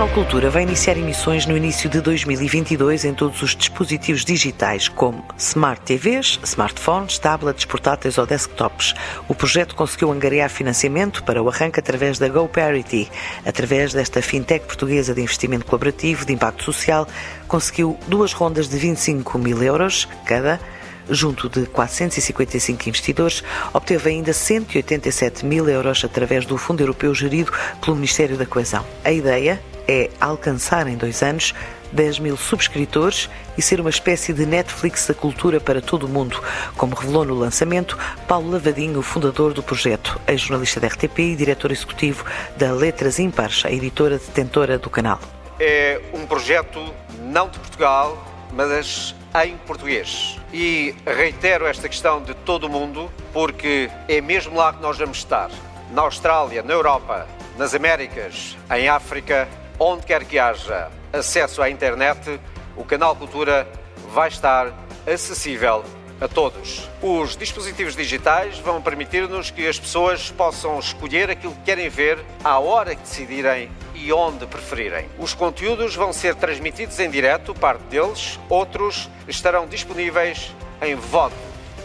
Canal Cultura vai iniciar emissões no início de 2022 em todos os dispositivos digitais, como Smart TVs, smartphones, tablets, portáteis ou desktops. O projeto conseguiu angariar financiamento para o arranque através da GoParity. Através desta fintech portuguesa de investimento colaborativo de impacto social, conseguiu duas rondas de 25 mil euros cada junto de 455 investidores, obteve ainda 187 mil euros através do Fundo Europeu gerido pelo Ministério da Coesão. A ideia é alcançar em dois anos 10 mil subscritores e ser uma espécie de Netflix da cultura para todo o mundo, como revelou no lançamento Paulo Lavadinho, fundador do projeto, ex-jornalista da RTP e diretor executivo da Letras Ímpares, a editora detentora do canal. É um projeto não de Portugal, mas em português. E reitero esta questão de todo o mundo, porque é mesmo lá que nós vamos estar. Na Austrália, na Europa, nas Américas, em África, onde quer que haja acesso à internet, o canal Cultura vai estar acessível a todos. Os dispositivos digitais vão permitir-nos que as pessoas possam escolher aquilo que querem ver à hora que decidirem e onde preferirem. Os conteúdos vão ser transmitidos em direto, parte deles, outros estarão disponíveis em VOD,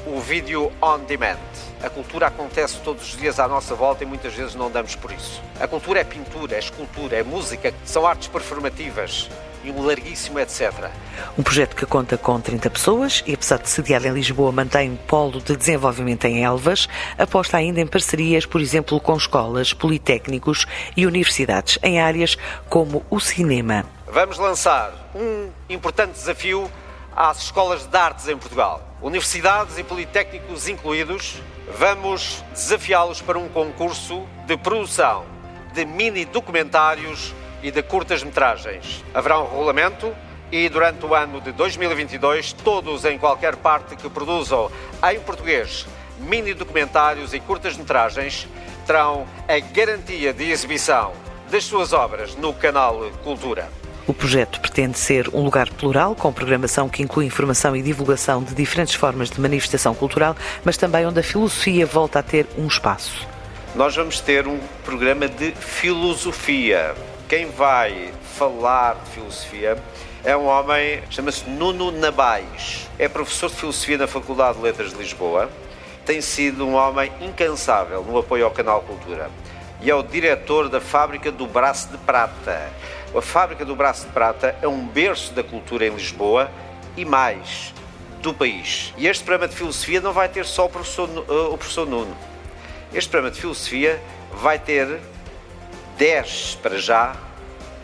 o vídeo on demand. A cultura acontece todos os dias à nossa volta e muitas vezes não damos por isso. A cultura é pintura, é escultura, é música, são artes performativas e um larguíssimo etc. Um projeto que conta com 30 pessoas e, apesar de sediado em Lisboa, mantém um polo de desenvolvimento em Elvas, aposta ainda em parcerias, por exemplo, com escolas, politécnicos e universidades em áreas como o cinema. Vamos lançar um importante desafio às escolas de artes em Portugal, universidades e politécnicos incluídos. Vamos desafiá-los para um concurso de produção de mini documentários e de curtas-metragens. Haverá um regulamento e durante o ano de 2022, todos em qualquer parte que produzam em português mini documentários e curtas-metragens terão a garantia de exibição das suas obras no canal Cultura. O projeto pretende ser um lugar plural, com programação que inclui informação e divulgação de diferentes formas de manifestação cultural, mas também onde a filosofia volta a ter um espaço. Nós vamos ter um programa de filosofia. Quem vai falar de filosofia é um homem, chama-se Nuno Nabais. É professor de filosofia na Faculdade de Letras de Lisboa. Tem sido um homem incansável no apoio ao canal Cultura. E é o diretor da Fábrica do Braço de Prata. A Fábrica do Braço de Prata é um berço da cultura em Lisboa e mais, do país. E este programa de filosofia não vai ter só o professor, uh, o professor Nuno. Este programa de filosofia vai ter 10 para já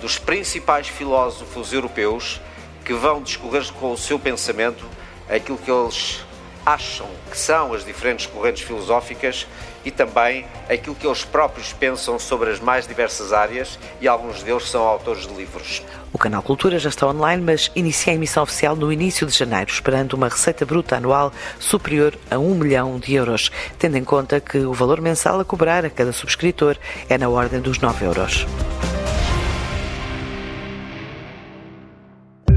dos principais filósofos europeus que vão discorrer com o seu pensamento aquilo que eles acham que são as diferentes correntes filosóficas e também aquilo que eles próprios pensam sobre as mais diversas áreas e alguns deles são autores de livros. O canal Cultura já está online, mas inicia a emissão oficial no início de janeiro, esperando uma receita bruta anual superior a 1 milhão de euros, tendo em conta que o valor mensal a cobrar a cada subscritor é na ordem dos 9 euros.